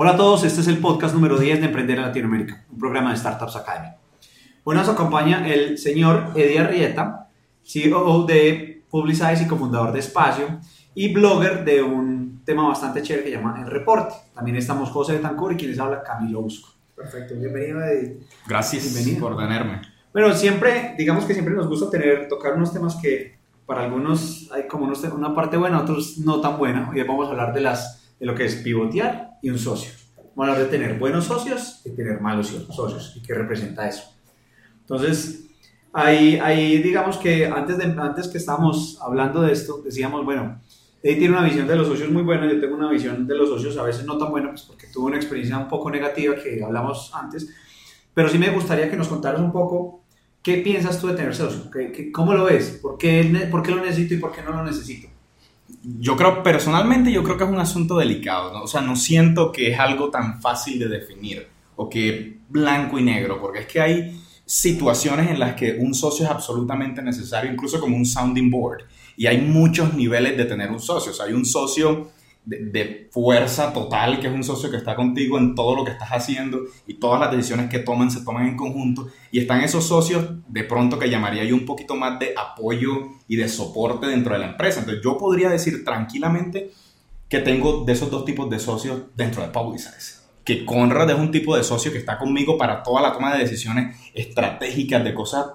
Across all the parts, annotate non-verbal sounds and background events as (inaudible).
Hola a todos, este es el podcast número 10 de Emprender en Latinoamérica, un programa de Startups Academy. Hoy nos acompaña el señor Eddie Arrieta, CEO de Publicize y cofundador de Espacio y blogger de un tema bastante chévere que se llama El Reporte. También estamos José Betancur y quien les habla Camilo Busco. Perfecto, bienvenido Eddie. Gracias Bienvenido. por tenerme. Bueno, siempre, digamos que siempre nos gusta tener, tocar unos temas que para algunos hay como una parte buena, otros no tan buena. Hoy vamos a hablar de, las, de lo que es pivotear y un socio. Vamos a hablar de tener buenos socios y tener malos socios y qué representa eso. Entonces, ahí, ahí digamos que antes, de, antes que estábamos hablando de esto, decíamos, bueno, Eddie tiene una visión de los socios muy buena, yo tengo una visión de los socios a veces no tan buena, pues porque tuve una experiencia un poco negativa que hablamos antes, pero sí me gustaría que nos contaras un poco qué piensas tú de tener socio, ¿Qué- qué- cómo lo ves, ¿Por qué, por qué lo necesito y por qué no lo necesito. Yo creo, personalmente, yo creo que es un asunto delicado, ¿no? O sea, no siento que es algo tan fácil de definir o que blanco y negro, porque es que hay situaciones en las que un socio es absolutamente necesario, incluso como un sounding board. Y hay muchos niveles de tener un socio. O sea, hay un socio de, fuerza total, que es un socio que está contigo en todo lo que estás haciendo y todas las decisiones que toman se toman en conjunto. Y están esos socios de pronto que llamaría yo un poquito más de apoyo y de soporte dentro de la empresa. Entonces yo podría decir tranquilamente que tengo de esos dos tipos de socios dentro de Publicize. Que Conrad es un tipo de socio que está conmigo para toda la toma de decisiones estratégicas de cosas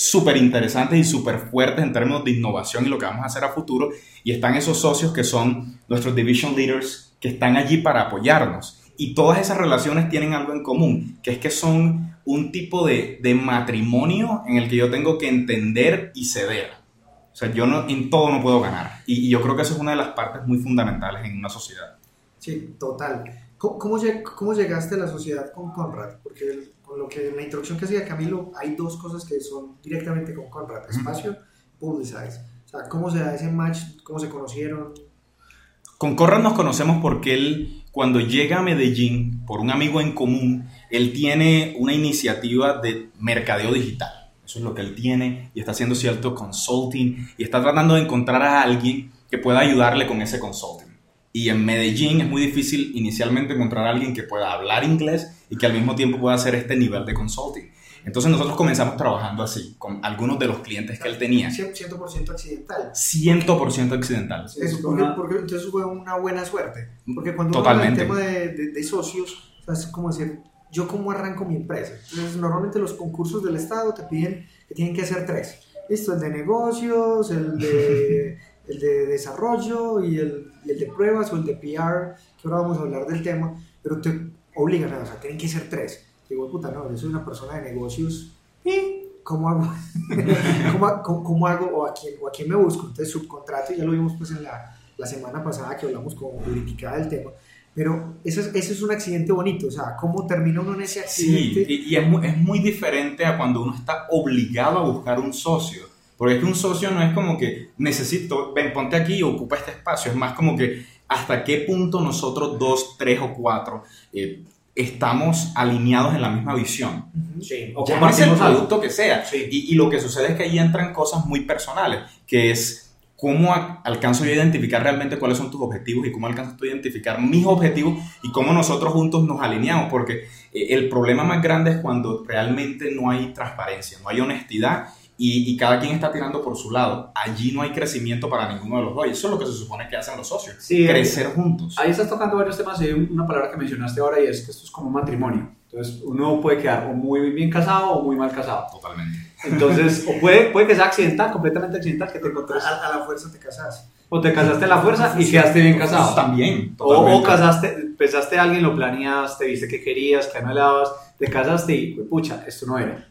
súper interesantes y súper fuertes en términos de innovación y lo que vamos a hacer a futuro. Y están esos socios que son nuestros division leaders que están allí para apoyarnos. Y todas esas relaciones tienen algo en común, que es que son un tipo de, de matrimonio en el que yo tengo que entender y ceder. O sea, yo no, en todo no puedo ganar. Y, y yo creo que eso es una de las partes muy fundamentales en una sociedad. Sí, total. ¿Cómo, cómo, lleg- cómo llegaste a la sociedad con Conrad? Porque con lo que en la introducción que hacía Camilo, hay dos cosas que son directamente con Conrad, espacio, publicize. O sea, ¿cómo se da ese match? ¿Cómo se conocieron? Con Conrad nos conocemos porque él, cuando llega a Medellín, por un amigo en común, él tiene una iniciativa de mercadeo digital. Eso es lo que él tiene y está haciendo cierto consulting y está tratando de encontrar a alguien que pueda ayudarle con ese consulting. Y en Medellín es muy difícil inicialmente encontrar a alguien que pueda hablar inglés y que al mismo tiempo pueda hacer este nivel de consulting. Entonces nosotros comenzamos trabajando así, con algunos de los clientes que él tenía. 100%, 100% accidental. 100% accidental. Sí, Eso, es porque, una- porque entonces fue una buena suerte. Porque cuando Totalmente. uno habla del tema de, de- de socios, o sea, es como decir, ¿yo cómo arranco mi empresa? Entonces, normalmente los concursos del Estado te piden que tienen que hacer tres. Listo, el de negocios, el de, (laughs) el de desarrollo y el, y el de pruebas o el de PR, que ahora vamos a hablar del tema, pero te obligan, o sea, tienen que ser tres. Digo, puta, no, yo soy una persona de negocios, ¿y cómo hago? (laughs) ¿Cómo, cómo, cómo hago o a, quién, o a quién me busco? Entonces, subcontrato, ya lo vimos pues en la, la semana pasada que hablamos con jurídica del tema. Pero eso es, eso es un accidente bonito, o sea, cómo termina uno en ese Sí, accidente. y, y es, muy, es muy diferente a cuando uno está obligado a buscar un socio. Porque es que un socio no es como que necesito, ven, ponte aquí y ocupa este espacio. Es más como que hasta qué punto nosotros dos, tres o cuatro eh, estamos alineados en la misma visión. Sí, o el compartimos algo. producto que sea. Sí. Y, y lo que sucede es que ahí entran cosas muy personales, que es cómo alcanzo yo a identificar realmente cuáles son tus objetivos y cómo alcanzas tú a identificar mis objetivos y cómo nosotros juntos nos alineamos, porque eh, el problema más grande es cuando realmente no hay transparencia, no hay honestidad y, y cada quien está tirando por su lado. Allí no hay crecimiento para ninguno de los dos. Y eso es lo que se supone que hacen los socios, Sí, crecer juntos. Ahí estás tocando varios temas y hay una palabra que mencionaste ahora y es que esto es como un matrimonio. Entonces, uno puede quedar o muy bien casado o muy mal casado. Totalmente. Entonces, o puede, puede que sea accidental, completamente accidental, que te encontres. A, a la fuerza te casas. O te casaste a la fuerza y quedaste bien casado. También. O, o casaste, pensaste a alguien, lo planeaste, viste que querías, que anhelabas, te casaste y, pues, pucha, esto no era.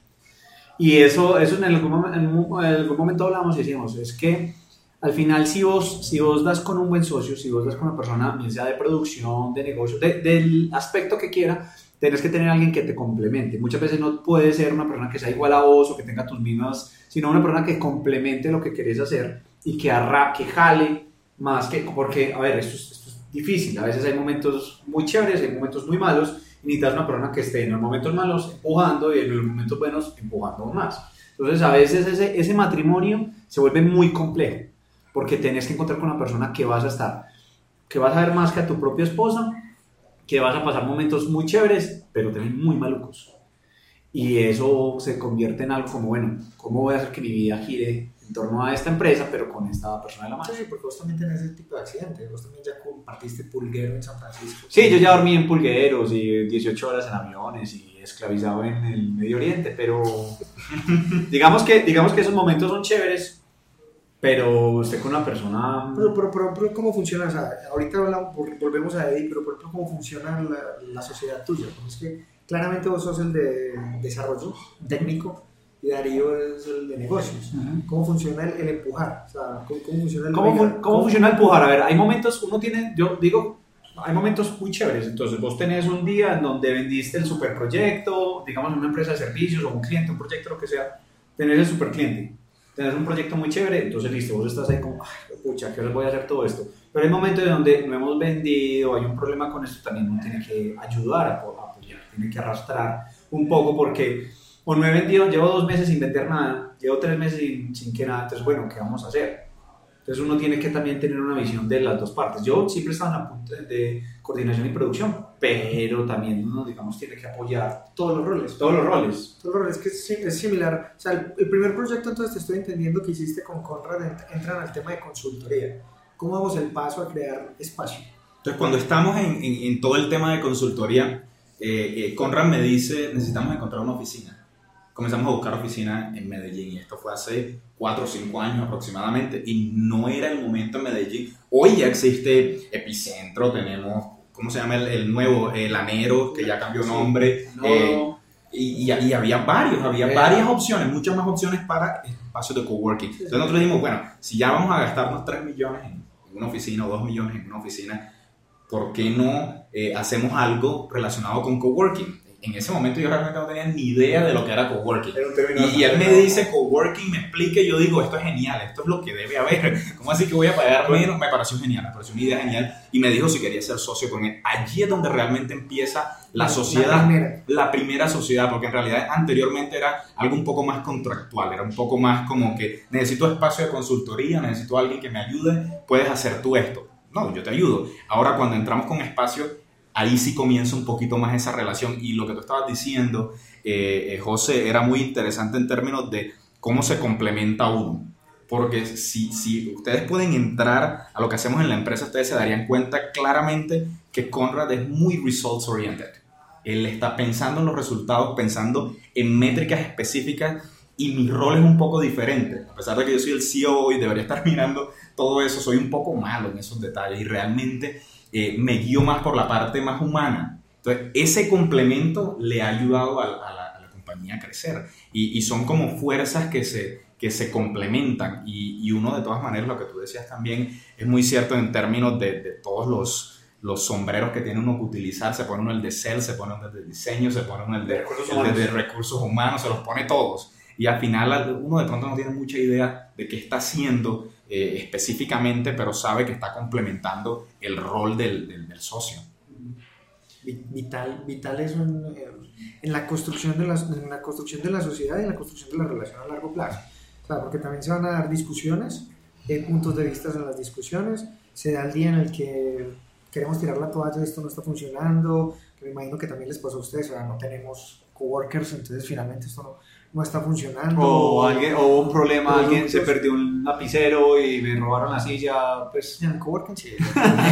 Y eso, eso en, algún, en algún momento hablamos y decíamos, es que al final si vos, si vos das con un buen socio, si vos das con una persona, bien sea de producción, de negocio, de- del aspecto que quiera, tenés que tener alguien que te complemente. Muchas veces no puede ser una persona que sea igual a vos o que tenga tus mismas, sino una persona que complemente lo que querés hacer y que, arra, que jale más que, porque, a ver, esto es, difícil, a veces hay momentos muy chéveres, hay momentos muy malos, necesitas una persona que esté en los momentos malos empujando y en los momentos buenos empujando más. Entonces, a veces ese, ese matrimonio se vuelve muy complejo, porque tenés que encontrar con una persona que vas a estar, que vas a ver más que a tu propia esposa, que vas a pasar momentos muy chéveres, pero también muy malucos. Y eso se convierte en algo como, bueno, ¿cómo voy a hacer que mi vida gire en torno a esta empresa, pero con esta persona de la mano? Sí, porque vos también tenés ese tipo de accidentes. Vos también ya compartiste pulguero en San Francisco. Sí, yo ya dormí en pulgueros y 18 horas en aviones y esclavizado en el Medio Oriente, pero (laughs) digamos que, digamos que esos momentos son chéveres, pero usted con una persona... Pero, pero, pero, pero ¿cómo funciona? O sea, ahorita hablamos, volvemos a Eddie, pero por ejemplo, ¿cómo funciona la, la sociedad tuya? Porque es que claramente vos sos el de desarrollo técnico y Darío es el de negocios. ¿Cómo funciona el, el empujar? O sea, ¿cómo, cómo funciona el ¿Cómo, fun- ¿Cómo funciona el empujar? A ver, hay momentos, uno tiene, yo digo, hay momentos muy chéveres. Entonces, vos tenés un día en donde vendiste el superproyecto, digamos, una empresa de servicios o un cliente, un proyecto, lo que sea, tenés el supercliente. Tenés un proyecto muy chévere, entonces listo, vos estás ahí como, ay, pucha, ¿qué hora voy a hacer todo esto? Pero hay momentos en donde no hemos vendido, hay un problema con esto, también uno tiene que ayudar a apoyar, tiene que arrastrar un poco porque o no he vendido, llevo dos meses sin vender nada, llevo tres meses sin, sin que nada, entonces bueno, ¿qué vamos a hacer? Entonces uno tiene que también tener una visión de las dos partes. Yo siempre estaba en la punta de- coordinación y producción, pero también uno, digamos, tiene que apoyar Todos los roles. todos los roles. Todos los roles, que es, sim- es similar. O sea, el, el primer proyecto, entonces te estoy entendiendo que hiciste con Conrad, ent- entran al tema de consultoría. ¿Cómo damos el paso a crear espacio? Entonces, cuando estamos en, en- en todo el tema de consultoría, eh, eh, Conrad me dice, necesitamos encontrar una oficina. Comenzamos a buscar oficina en Medellín y esto fue hace 4 o 5 años aproximadamente y no era el momento en Medellín. Hoy ya existe Epicentro, tenemos, ¿cómo se llama el, el nuevo? El Anero, que ya cambió Sí. nombre. No, eh, y, y- y había varios, había Eh. varias opciones, muchas más opciones para espacios de coworking. Entonces nosotros dijimos, bueno, si ya vamos a gastarnos 3 millones en en una oficina o 2 millones en una oficina, ¿por qué no eh, hacemos algo relacionado con coworking? En ese momento yo realmente no tenía ni idea de lo que era coworking. Y, y él me dice coworking, me explica y yo digo, esto es genial, esto es lo que debe haber. (laughs) ¿Cómo así que voy a pagar menos? Me pareció genial, me pareció una idea genial. Y me dijo si quería ser socio con él. Allí es donde realmente empieza la sociedad La primera. la primera sociedad, porque en realidad anteriormente era algo un poco más contractual, era un poco más como que necesito espacio de consultoría, necesito a alguien que me ayude, puedes hacer tú esto. No, yo te ayudo. Ahora cuando entramos con espacio, ahí sí comienza un poquito más esa relación y lo que tú estabas diciendo, eh, eh, José, era muy interesante en términos de cómo se complementa uno. Porque si, si ustedes pueden entrar a lo que hacemos en la empresa, ustedes se darían cuenta claramente que Conrad es muy results oriented. Él está pensando en los resultados, pensando en métricas específicas y mi rol es un poco diferente. A pesar de que yo soy el CEO y debería estar (laughs) mirando todo eso, soy un poco malo en esos detalles y realmente eh, me guío más por la parte más humana. Entonces, ese complemento le ha ayudado a, a la, a la compañía a crecer y, y son como fuerzas que se, que se complementan y, y uno de todas maneras, lo que tú decías también, es muy cierto en términos de, de todos los, los sombreros que tiene uno que utilizar, se pone uno el de sales, se pone uno el de diseño, se pone uno el de Recursos el de- humanos. de recursos humanos, se los pone todos. Y al final uno de pronto no tiene mucha idea de qué está haciendo eh, específicamente, pero sabe que está complementando el rol del, del- socio. Vi- Vital, vital es eh, en, la construcción de las, en la construcción de la sociedad y en la construcción de la relación a largo plazo. O porque también se van a dar discusiones, hay puntos de vista en las discusiones, se da el día en el que queremos tirar la toalla, esto no está funcionando, me imagino que también les pasó a ustedes, o sea, no tenemos coworkers, entonces finalmente esto no, no está funcionando. O, alguien, o un problema, alguien se perdió un lapicero y me robaron la silla, pues... En coworking sí.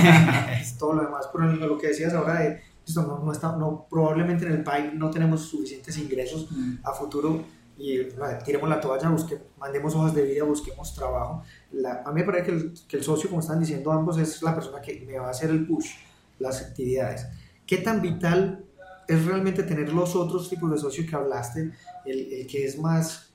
(laughs) es todo lo demás, pero lo que decías ahora de esto no, no está, no, probablemente en el país no tenemos suficientes ingresos a futuro y vale, tiremos la toalla, busque, mandemos hojas de vida, busquemos trabajo. La- a mí me parece que el, que el socio, como están diciendo ambos, es la persona que me va a hacer el push, las actividades. ¿Qué tan vital es realmente tener los otros tipos de socio que hablaste? El, el que es más,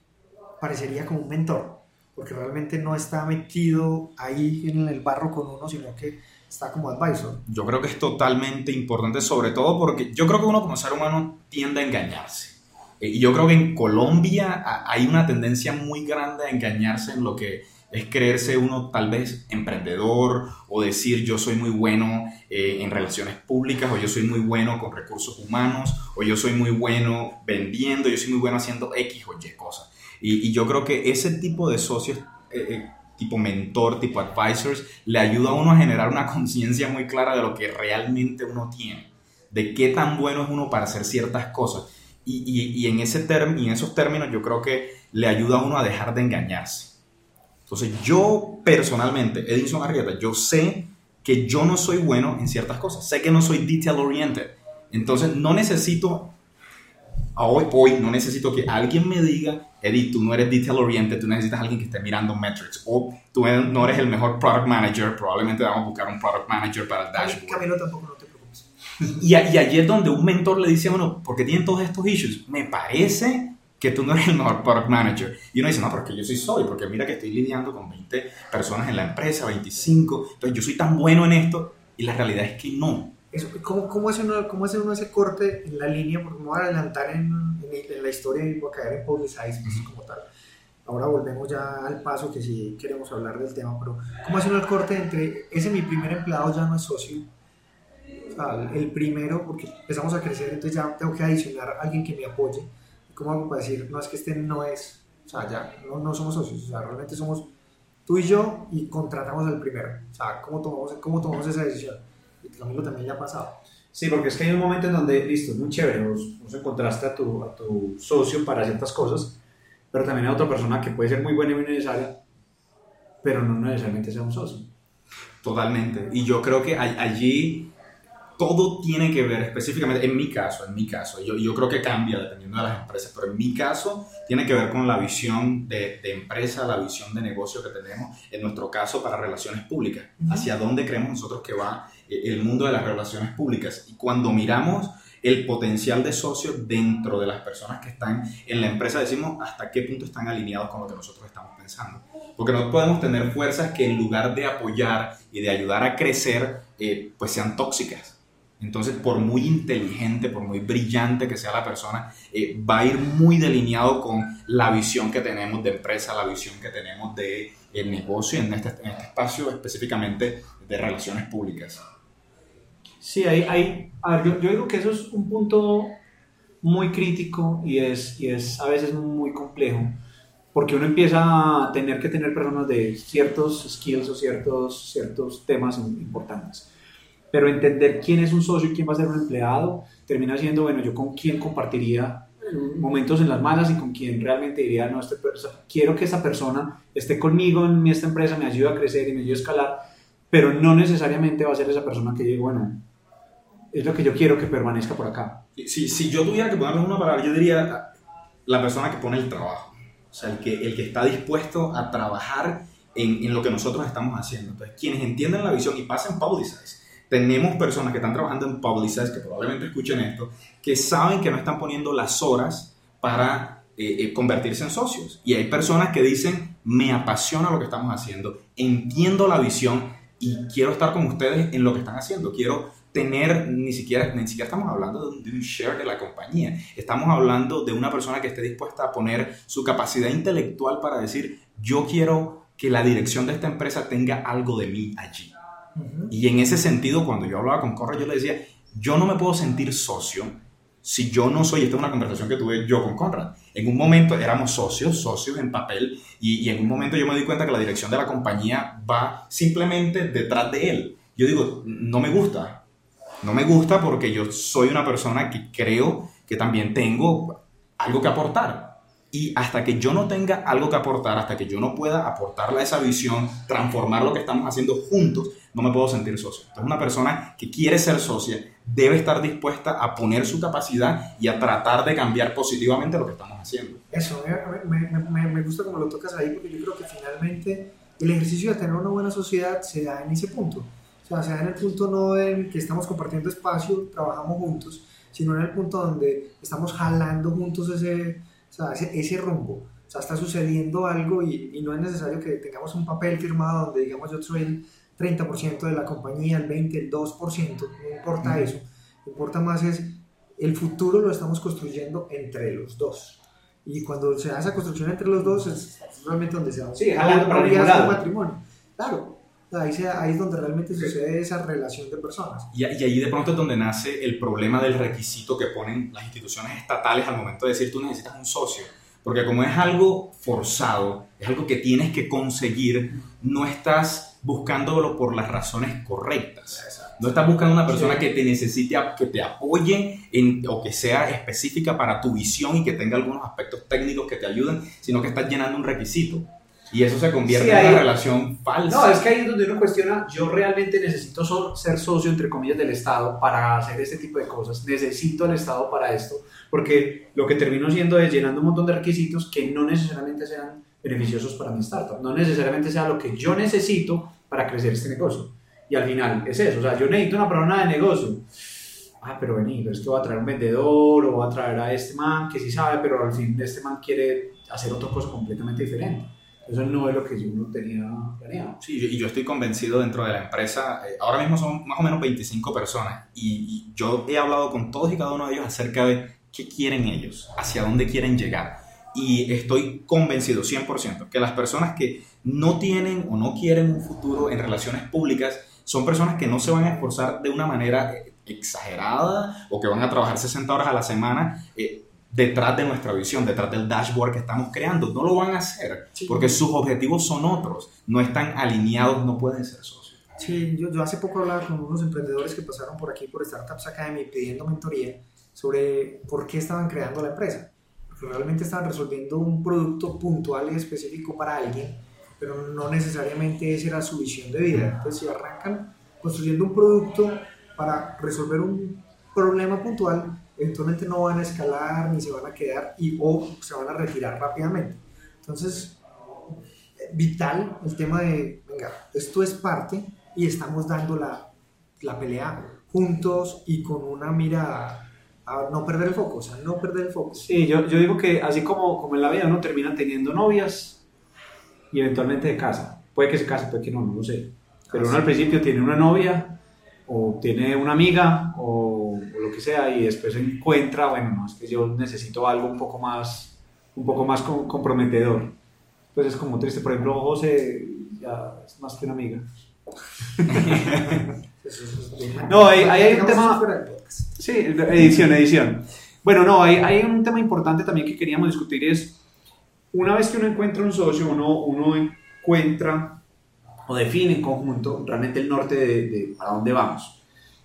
parecería como un mentor, porque realmente no está metido ahí en el barro con uno, sino que está como advisor. Yo creo que es totalmente importante, sobre todo porque yo creo que uno como ser humano tiende a engañarse. Eh, Y yo creo que en Colombia hay una tendencia muy grande a engañarse en lo que es creerse uno tal vez emprendedor o decir yo soy muy bueno eh, en relaciones públicas o yo soy muy bueno con recursos humanos o yo soy muy bueno vendiendo, yo soy muy bueno haciendo X o Y cosas. Y, y yo creo que ese tipo de socios, eh, eh, tipo mentor, tipo advisors, le ayuda a uno a generar una (laughs) conciencia muy clara de lo que realmente uno tiene. de qué tan bueno es uno para hacer ciertas cosas. Y, y, y en, ese y en esos términos yo creo que le ayuda a uno a dejar de engañarse. Entonces yo personalmente, Edison Arrieta, yo sé que yo no soy bueno en ciertas cosas, sé que no soy detail oriented. Entonces no necesito, hoy, hoy no necesito que alguien me diga, Eddie, tú no eres detail oriented, tú necesitas a alguien que esté mirando metrics. O tú no eres el mejor product manager, probablemente vamos a buscar un product manager para el dashboard. Camilo tampoco no te preocupes. Y, y allí es donde un mentor le dice a uno, ¿por qué tienen todos estos issues? Me parece que tú no eres el mejor product manager. Y uno dice, no, porque yo sí soy, porque mira que estoy lidiando con 20 personas en la empresa, 25, entonces yo soy tan bueno en esto, y la realidad es que no. Eso, ¿cómo, cómo, hace uno, ¿Cómo hace uno ese corte en la línea? Porque me voy a adelantar en, en, en la historia y voy a caer en publicize pues, como tal. Ahora volvemos ya al paso que sí queremos hablar del tema, pero ¿cómo hace uno el corte entre ese mi primer empleado ya no es socio? O sea, el primero, porque empezamos a crecer, entonces ya tengo que adicionar a alguien que me apoye ¿cómo hago para decir, no es que este no es, o sea, ya no, no somos socios, o sea, realmente somos tú y yo y contratamos al primero, o sea, ¿cómo tomamos, cómo tomamos esa decisión? Y Camilo también ya ha pasado. Sí, porque es que hay un momento en donde, listo, es muy chévere, vos, vos encontraste a tu, a tu socio para ciertas cosas, pero también hay otra persona que puede ser muy buena y muy necesaria, pero no necesariamente sea un socio. Totalmente. Y yo creo que allí todo tiene que ver específicamente, en mi caso, en mi caso, yo, yo creo que cambia dependiendo de las empresas, pero en mi caso tiene que ver con la visión de, de empresa, la visión de negocio que tenemos, en nuestro caso para relaciones públicas, hacia dónde creemos nosotros que va eh, el mundo de las relaciones públicas. Y cuando miramos el potencial de socio dentro de las personas que están en la empresa, decimos hasta qué punto están alineados con lo que nosotros estamos pensando. Porque no podemos tener fuerzas que en lugar de apoyar y de ayudar a crecer, eh, pues sean tóxicas entonces, por muy inteligente, por muy brillante que sea la persona, eh, va a ir muy delineado con la visión que tenemos de empresa, la visión que tenemos de el negocio en este, en este espacio específicamente de relaciones públicas. Sí, hay, hay a ver, yo, yo, digo que eso es un punto muy crítico y es, y es a veces muy complejo, porque uno empieza a tener que tener personas de ciertos skills o ciertos, ciertos temas importantes pero entender quién es un socio y quién va a ser un empleado termina siendo, bueno, yo con quién compartiría momentos en las malas y con quién realmente diría, no, este, quiero que esta persona esté conmigo en esta empresa, me ayude a crecer y me ayude a escalar, pero no necesariamente va a ser esa persona que diga, bueno, es lo que yo quiero que permanezca por acá. Si, si yo tuviera que ponerle una palabra, yo diría la persona que pone el trabajo, o sea, el que, el que está dispuesto a trabajar en, en lo que nosotros estamos haciendo. Entonces, quienes entienden la visión y pasen Publicize, tenemos personas que están trabajando en Publicize, que probablemente escuchen esto, que saben que no están poniendo las horas para eh, eh, convertirse en socios. Y hay personas que dicen, me apasiona lo que estamos haciendo, entiendo la visión y quiero estar con ustedes en lo que están haciendo. Quiero tener, ni siquiera, ni siquiera estamos hablando de un, de un share de la compañía, estamos hablando de una persona que esté dispuesta a poner su capacidad intelectual para decir, yo quiero que la dirección de esta empresa tenga algo de mí allí. Y en ese sentido, cuando yo hablaba con Conrad, yo le decía, yo no me puedo sentir socio si yo no soy, esta es una conversación que tuve yo con Conrad. En un momento éramos socios, socios en papel, y, y, en un momento yo me di cuenta que la dirección de la compañía va simplemente detrás de él. Yo digo, no me gusta, no me gusta porque yo soy una persona que creo que también tengo algo que aportar. Y hasta que yo no tenga algo que aportar, hasta que yo no pueda aportarle a esa visión, transformar lo que estamos haciendo juntos, no me puedo sentir socio. Entonces, una persona que quiere ser socia debe estar dispuesta a poner su capacidad y a tratar de cambiar positivamente lo que estamos haciendo. Eso, me, me, me gusta como lo tocas ahí, porque yo creo que finalmente el ejercicio de tener una buena sociedad se da en ese punto. O sea, se da en el punto no en que estamos compartiendo espacio, trabajamos juntos, sino en el punto donde estamos jalando juntos ese, o sea, ese, ese rumbo. O sea, está sucediendo algo y, y, no es necesario que tengamos un papel firmado donde digamos yo soy el 30% de la compañía, el 20%, el 2%, no importa eso. Lo que importa más es el futuro lo estamos construyendo entre los dos. Y cuando se da esa construcción entre los dos es realmente donde se da sí, un matrimonio. Claro, ahí, se, ahí es donde realmente sucede esa relación de personas. Y, y ahí de pronto es donde nace el problema del requisito que ponen las instituciones estatales al momento de decir tú necesitas un socio Porque como es algo forzado, es algo que tienes que conseguir, no estás buscándolo por las razones correctas. No estás buscando una persona que te necesite, que te apoye en, o que sea específica para tu visión y que tenga algunos aspectos técnicos que te ayuden, sino que estás llenando un requisito. Y eso se convierte en una relación falsa. No, es que ahí es donde uno cuestiona, yo realmente necesito ser socio, entre comillas, del Estado para hacer este tipo de cosas. Necesito al Estado para esto, porque lo que termino siendo es llenando un montón de requisitos que no necesariamente sean beneficiosos para mi startup, no necesariamente sea lo que yo necesito para crecer este negocio. Y al final es eso, o sea, yo necesito una persona de negocio. Ah, pero vení, pero esto va a traer un vendedor o va a traer a este man que sí sabe, pero al fin este man quiere hacer otra cosa completamente diferente. Eso no es lo que yo no tenía planeado. Sí, y yo estoy convencido dentro de la empresa, eh, ahora mismo son más o menos 25 personas y, yo he hablado con todos y cada uno de ellos acerca de qué quieren ellos, hacia dónde quieren llegar. Y estoy convencido 100% que las personas que no tienen o no quieren un futuro en relaciones públicas son personas que no se van a esforzar de una manera eh, exagerada o que van a trabajar 60 horas a la semana. Eh, detrás de nuestra visión, detrás del dashboard que estamos creando. No lo van a hacer porque sus objetivos son otros, no están alineados, no pueden ser socios. Sí, yo, yo hace poco hablaba con unos emprendedores que pasaron por aquí, por Startups Academy, pidiendo mentoría sobre por qué estaban creando la empresa. Realmente estaban resolviendo un producto puntual y específico para alguien, pero no necesariamente esa era su visión de vida. Entonces, si arrancan construyendo un producto para resolver un problema puntual, eventualmente no van a escalar ni se van a quedar y o se van a retirar rápidamente. Entonces, vital el tema de, venga, esto es parte y estamos dando la, la pelea juntos y con una mira a no perder el foco, o sea, no perder el foco. Sí, yo, yo digo que así como, como en la vida uno termina teniendo novias y eventualmente de casa. Puede que se case, puede que no, no lo sé. Pero uno al principio tiene una novia o tiene una amiga o, lo que sea y después encuentra, bueno, no, es que yo necesito algo un poco más, un poco más comprometedor. Pues es como triste, por ejemplo, José ya es más que una amiga. (laughs) no, hay, hay un tema... Sí, edición, edición. Bueno, no, hay, un tema importante también que queríamos discutir es, una vez que uno encuentra un socio, uno, uno encuentra o define en conjunto realmente el norte de, de a dónde vamos.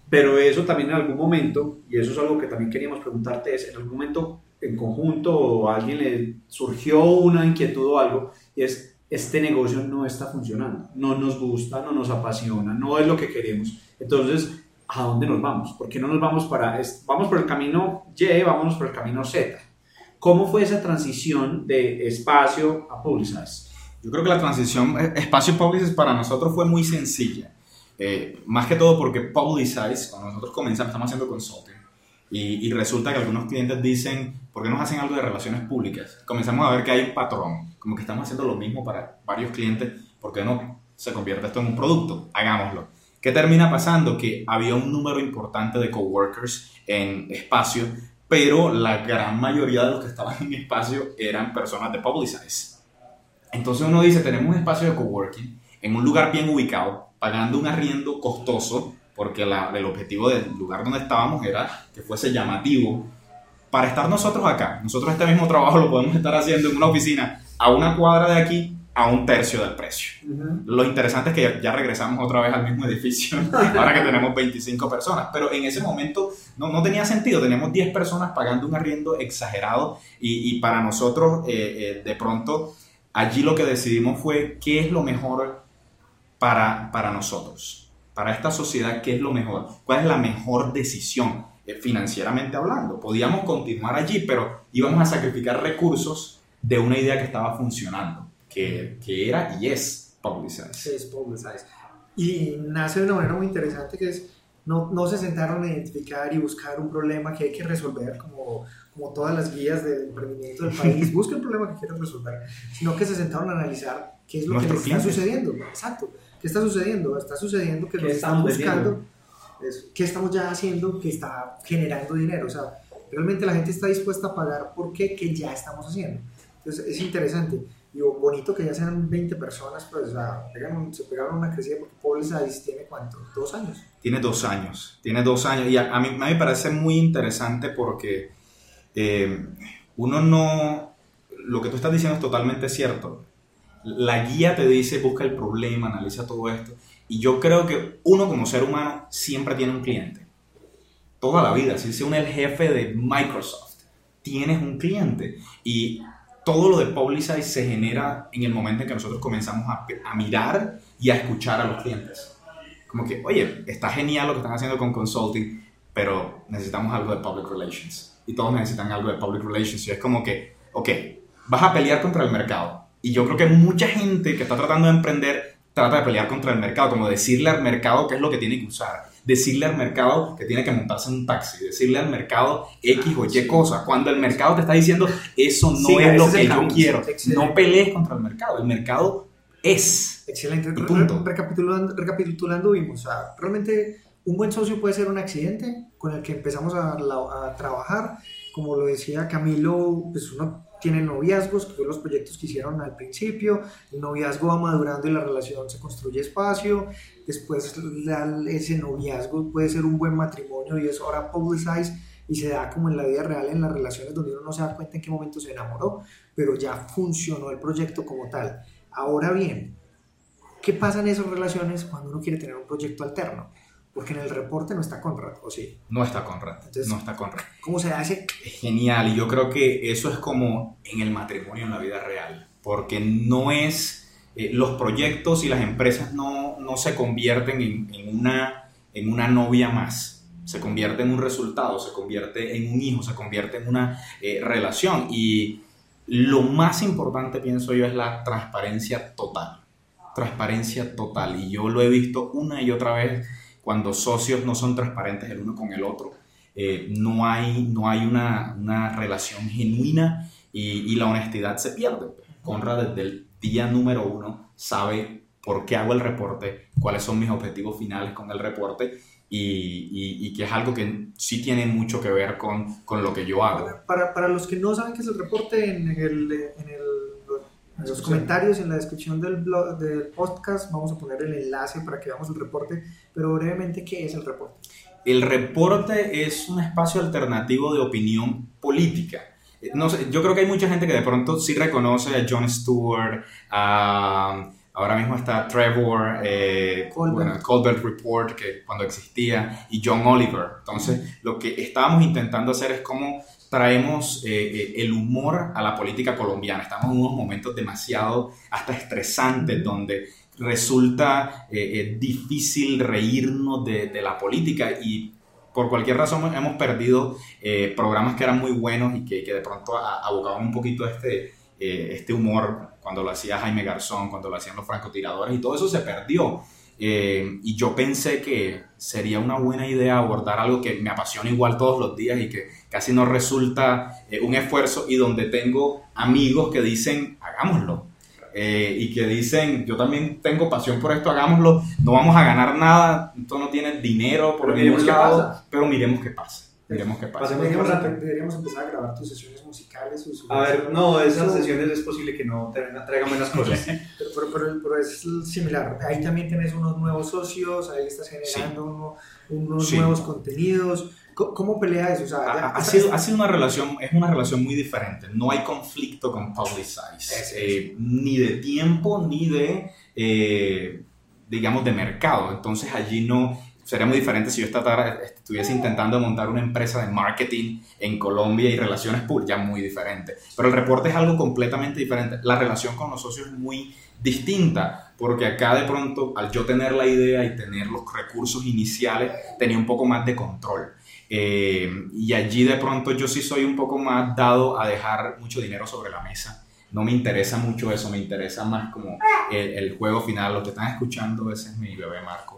Pero eso también en algún momento, y eso es algo que también queríamos preguntarte, es en algún momento en conjunto o a alguien le surgió una inquietud o algo, y es, este negocio no está funcionando, no nos gusta, no nos apasiona, no es lo que queremos. Entonces, ¿a dónde nos vamos? ¿Por qué no nos vamos para, vamos por el camino Y, vamos por el camino Z? ¿Cómo fue esa transición de espacio a Publicize? Yo creo que la transición eh, espacio Publicize para nosotros fue muy sencilla. Eh, más que todo porque Publicize, cuando nosotros comenzamos, estamos haciendo consulting. Y, y, resulta que algunos clientes dicen, ¿por qué no hacen algo de relaciones públicas? Comenzamos a ver que hay un patrón, como que estamos haciendo lo mismo para varios clientes, ¿por qué no se convierte esto en un producto? Hagámoslo. ¿Qué termina pasando? Que había un número importante de coworkers en espacio, pero la gran mayoría de los que estaban en espacio eran personas de Publicize. Entonces uno dice, tenemos un espacio de coworking en un lugar bien ubicado, pagando un arriendo costoso, porque el objetivo del lugar donde estábamos era que fuese llamativo, para estar nosotros acá. Nosotros este mismo trabajo lo podemos estar haciendo en una oficina a una cuadra de aquí a un tercio del precio. Lo interesante es que ya regresamos otra vez al mismo edificio, (laughs) ahora que tenemos 25 personas, pero en ese momento no, no tenía sentido, tenemos 10 personas pagando un arriendo exagerado y, y para nosotros eh, eh, de pronto allí lo que decidimos fue qué es lo mejor para, para nosotros, para esta sociedad, qué es lo mejor, cuál es la mejor decisión eh, financieramente hablando. Podíamos continuar allí, pero íbamos a sacrificar recursos de una idea que estaba funcionando, que, que era y es Publicize. Es Publicize. Y nace de una manera muy interesante que es, no, no se sentaron a identificar y buscar un problema que hay que resolver como como todas las guías de emprendimiento del país, (laughs) busca el problema que quieran resolver, sino que se sentaron a analizar qué es lo que está sucediendo. Exacto, qué está sucediendo. Está sucediendo que lo estamos buscando, qué estamos ya haciendo que está generando dinero. O sea, realmente la gente está dispuesta a pagar por qué que ya estamos haciendo. Entonces es interesante. Y bonito que ya sean 20 personas, pues o sea, se pegaron una crecida porque Publicize tiene cuánto, dos años. Tiene dos años, tiene dos años. Y a, a mí me parece muy interesante porque eh, uno no, lo que tú estás diciendo es totalmente cierto. La guía te dice, busca el problema, analiza todo esto. Y yo creo que uno como ser humano siempre tiene un cliente. Toda la vida, si uno es el jefe de Microsoft, tienes un cliente. Y todo lo de Publicize se genera en el momento en que nosotros comenzamos a, a mirar y a escuchar a los clientes. Como que, oye, está genial lo que están haciendo con consulting, pero necesitamos algo de public relations. Y todos necesitan algo de public relations. Y es como que, ok, vas a pelear contra el mercado. Y yo creo que mucha gente que está tratando de emprender trata de pelear contra el mercado, como decirle al mercado qué es lo que tiene que usar, decirle al mercado que tiene que montarse en un taxi, decirle al mercado X o Y cosas, cuando el mercado te está diciendo eso no es lo que yo quiero. No pelees contra el mercado, el mercado es. Excelente. Recapitulando, recapitulando vimos, o sea, realmente un buen socio puede ser un accidente con el que empezamos a, a trabajar, como lo decía Camilo, pues uno tienen noviazgos, que fueron los proyectos que hicieron al principio, el noviazgo va madurando y la relación se construye espacio, después ese noviazgo puede ser un buen matrimonio y eso ahora publicize y se da como en la vida real en las relaciones donde uno no se da cuenta en qué momento se enamoró, pero ya funcionó el proyecto como tal. Ahora bien, ¿qué pasa en esas relaciones cuando uno quiere tener un proyecto alterno? Porque en el reporte no está Conrad, ¿o sí? No está Conrad, no está Conrad. ¿Cómo se hace? Genial, y yo creo que eso es como en el matrimonio en la vida real, porque no es, eh, los proyectos y las empresas no, no se convierten en, en, una, en una novia más, se convierte en un resultado, se convierte en un hijo, se convierte en una eh, relación, y lo más importante, pienso yo, es la transparencia total, transparencia total, y yo lo he visto una y otra vez cuando socios no son transparentes el uno con el otro, eh, no hay, no hay una, una relación genuina y, y, la honestidad se pierde. Conrad desde el día número uno sabe por qué hago el reporte, cuáles son mis objetivos finales con el reporte y, y, que es algo que sí tiene mucho que ver con, con lo que yo hago. Para, para, los que no saben qué es el reporte, en el, en el en los comentarios, en la descripción del, blog, del podcast, vamos a poner el enlace para que veamos el reporte, pero brevemente, ¿qué es el reporte? El reporte es un espacio alternativo de opinión política. Eh, no sé, yo creo que hay mucha gente que de pronto sí reconoce a Jon Stewart, a, ahora mismo está Trevor, eh, Colbert. Colbert Report, que cuando existía, y John Oliver. Entonces, lo que estábamos intentando hacer es cómo traemos eh, eh, el humor a la política colombiana. Estamos en unos momentos demasiado hasta estresantes donde resulta eh, difícil reírnos de, de, la política y por cualquier razón hemos perdido programas que eran muy buenos y que, que de pronto abocaban un poquito este, este humor cuando lo hacía Jaime Garzón, cuando lo hacían los francotiradores y todo eso se perdió. Eh, y yo pensé que sería una buena idea abordar algo que me apasiona igual todos los días y que casi no resulta eh, un esfuerzo y donde tengo amigos que dicen, hagámoslo. Eh, y que dicen, yo también tengo pasión por esto, hagámoslo, no vamos a ganar nada, esto no tiene dinero por ningún lado, pero miremos qué pasa. Miremos qué pasa. Deberíamos, deberíamos, empezar a grabar tus sesiones musicales. O a ver, no, esas sesiones es posible que no traigan buenas (laughs) cosas. pero, pero, pero, es similar. Ahí también tienes unos nuevos socios, ahí estás generando unos nuevos contenidos. ¿Cómo pelea eso? O sea, ha, ha, sido, ha, sido, una relación, es una relación muy diferente. No hay conflicto con Publicize, eh, ni de tiempo, ni de, eh, digamos, de mercado. Entonces allí no, sería muy diferente si yo estuviese intentando montar una empresa de marketing en Colombia y relaciones públicas, ya muy diferente. Pero el reporte es algo completamente diferente. La relación con los socios es muy distinta, porque acá de pronto, al yo tener la idea y tener los recursos iniciales, tenía un poco más de control. Eh, y allí de pronto yo sí soy un poco más dado a dejar mucho dinero sobre la mesa. No me interesa mucho eso, me interesa más como el, el juego final. Lo que están escuchando, ese es mi bebé Marco.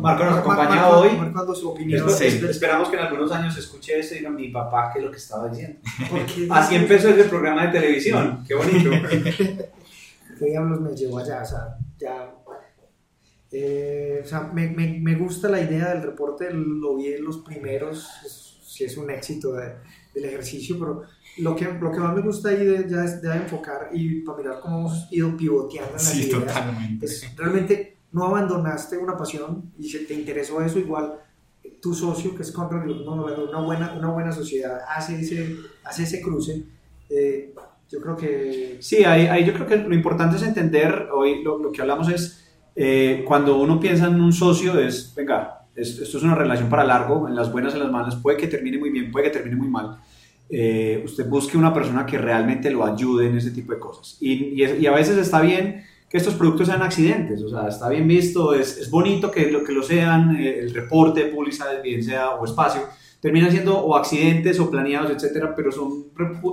Marco nos acompaña hoy. su opinión. Esperamos que en algunos años escuche esto y diga mi papá qué es lo que estaba diciendo. (laughs) Así empezó el programa de televisión. (laughs) Qué bonito. (laughs) ¿Qué diablos me llevó allá? O sea, ya. Eh, o sea, me, me, me, gusta la idea del reporte, lo vi en los primeros, si es un éxito de, del ejercicio, pero lo que, lo que más me gusta ahí de, ya es de enfocar y para mirar cómo hemos ido pivoteando en las sí, ideas. Totalmente. Es realmente no abandonaste una pasión y se te interesó eso, igual tu socio, que es Conrad, una buena, una buena sociedad, hace ese, hace ese cruce. Eh, Yo creo que... Sí, ahí, ahí yo creo que lo importante es entender, hoy lo, lo que hablamos es, eh, cuando uno piensa en un socio es, venga, es- esto es una relación para largo, en las buenas, en las malas, puede que termine muy bien, puede que termine muy mal. Eh, usted busque una persona que realmente lo ayude en ese tipo de cosas. Y, y y a veces está bien que estos productos sean accidentes, o sea, está bien visto, es, es bonito que lo, que lo sean, eh, el reporte publicidad, bien sea o espacio, terminan siendo o accidentes o planeados, etcétera, pero son,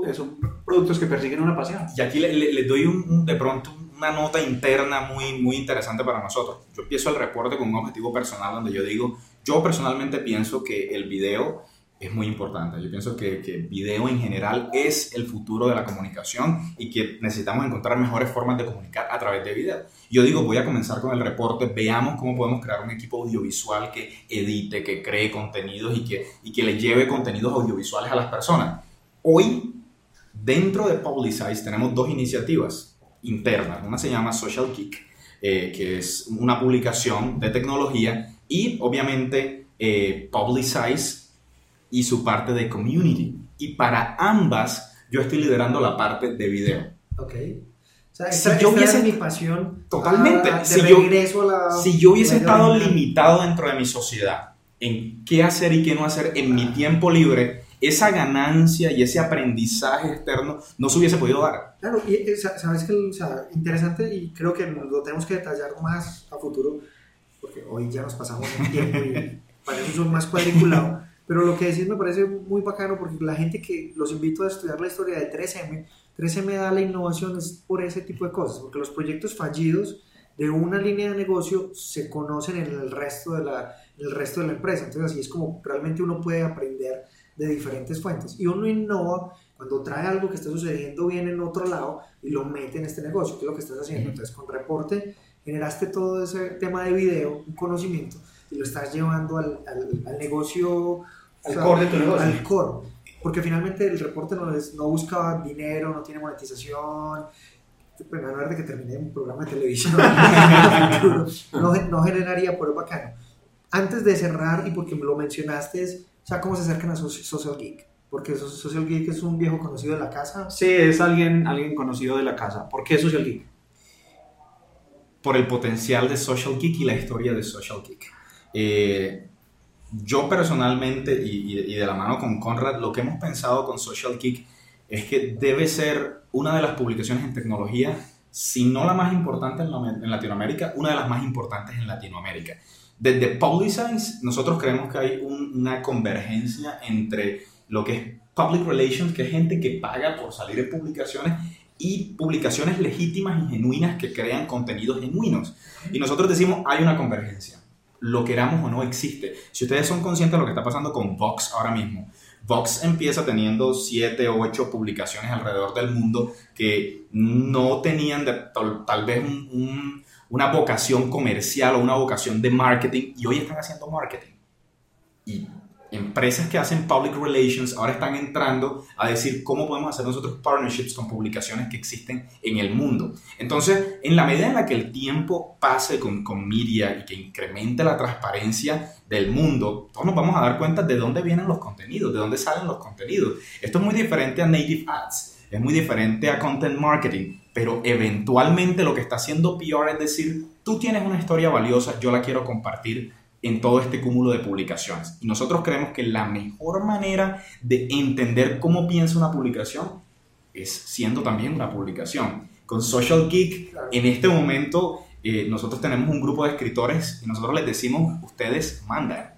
eh, son productos que persiguen una pasión. Y aquí le, le- le doy un, un- de pronto una nota interna muy, muy interesante para nosotros. Yo empiezo el reporte con un objetivo personal donde yo digo, yo personalmente pienso que el video es muy importante. Yo pienso que, que video en general es el futuro de la comunicación y que necesitamos encontrar mejores formas de comunicar a través de video. Yo digo, voy a comenzar con el reporte, veamos cómo podemos crear un equipo audiovisual que edite, que cree contenidos y que, y que le lleve contenidos audiovisuales a las personas. Hoy Dentro de Publicize tenemos dos iniciativas internas. Una se llama Social Geek, eh, que es una publicación de tecnología, y obviamente eh, Publicize y su parte de community. Y para ambas yo estoy liderando la parte de video. Ok. O sea, Si yo hubiese- es mi pasión. Totalmente. ah, de Si yo- a la... Si yo hubiese estado original. limitado dentro de mi sociedad en qué hacer y qué no hacer en mi tiempo libre, esa ganancia y ese aprendizaje externo no se hubiese podido dar. Claro, y eh, sa- sabes que, o sea, interesante y creo que lo tenemos que detallar más a futuro, porque hoy ya nos pasamos el tiempo y (laughs) para eso son más cuadriculados. Pero lo que decís me parece muy bacano porque la gente que los invito a estudiar la historia de 3M, 3M da la innovación es por ese tipo de cosas, porque los proyectos fallidos de una línea de negocio se conocen en el resto de la, el resto de la empresa. Entonces así es como realmente uno puede aprender de diferentes fuentes. Y uno innova cuando trae algo que está sucediendo bien en otro lado y lo mete en este negocio, que es lo que estás haciendo. Entonces, con reporte generaste todo ese tema de video, un conocimiento, y lo estás llevando al, al- al negocio, Al core de tu negocio. Al core. Porque finalmente el reporte no, es, no busca dinero, no tiene monetización. Bueno, a de que termine un programa de televisión, (laughs) no, no generaría, pero es bacano. Antes de cerrar, y porque me lo mencionaste, es, o sea, ¿cómo se acercan a Soci- Social Geek? Porque So- Social Geek es un viejo conocido de la casa. Sí, es alguien, alguien conocido de la casa. ¿Por qué Social Geek? por el potencial de Social Geek y la historia de Social Geek. Eh, yo personalmente, y, y- de la mano con Conrad, lo que hemos pensado con Social Geek es que debe ser una de las publicaciones en tecnología, si no la más importante en, la- en Latinoamérica, una de las más importantes en Latinoamérica. Desde Publicize, nosotros creemos que hay un- una convergencia entre lo que es Public Relations, que es gente que paga por salir en publicaciones, y publicaciones legítimas y genuinas que crean contenidos genuinos. Y nosotros decimos, hay una convergencia. Lo queramos o no existe. Si ustedes son conscientes de lo que está pasando con Vox ahora mismo, Vox empieza teniendo 7 o 8 publicaciones alrededor del mundo que no tenían tal, vez un- un- una vocación comercial o una vocación de marketing y hoy están haciendo marketing. Y empresas que hacen public relations ahora están entrando a decir cómo podemos hacer nosotros partnerships con publicaciones que existen en el mundo. Entonces, en la medida en la que el tiempo pase con, con media y que incremente la transparencia del mundo, todos nos vamos a dar cuenta de dónde vienen los contenidos, de dónde salen los contenidos. Esto es muy diferente a native ads, es muy diferente a content marketing, pero eventualmente lo que está haciendo PR es decir, tú tienes una historia valiosa, yo la quiero compartir en todo este cúmulo de publicaciones. Y nosotros creemos que la mejor manera de entender cómo piensa una publicación es siendo también una publicación. Con Social Geek, en este momento, eh, nosotros tenemos un grupo de escritores y nosotros les decimos, ustedes mandan.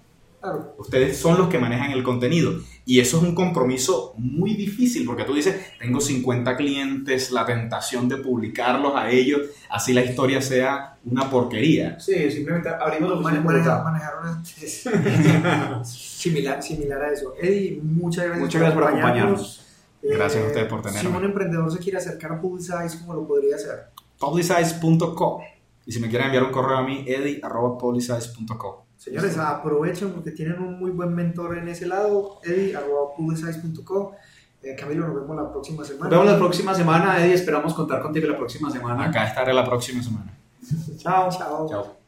Claro. Ustedes son los que manejan el contenido. Y eso es un compromiso muy difícil porque tú dices, tengo 50 clientes, la tentación de publicarlos a ellos, así la historia sea una porquería. Sí, simplemente abrimos manejar, Bogotá. manejar una- similar, similar a eso. Eddie, muchas gracias, Muchas gracias por acompañarnos. Gracias a ustedes por tenerme. Si un emprendedor se quiere acercar a Publicize, ¿cómo lo podría hacer? publicize.co. Y si me quieren enviar un correo a mí, eddy.publicize.co. Señores, aprovechen porque tienen un muy buen mentor en ese lado, eddie.publicize.co. Eh, Camilo, nos vemos la próxima semana. Nos vemos la próxima semana, Eddie. Esperamos contar contigo la próxima semana. Acá estaré la próxima semana. Chao. Chao. Chao.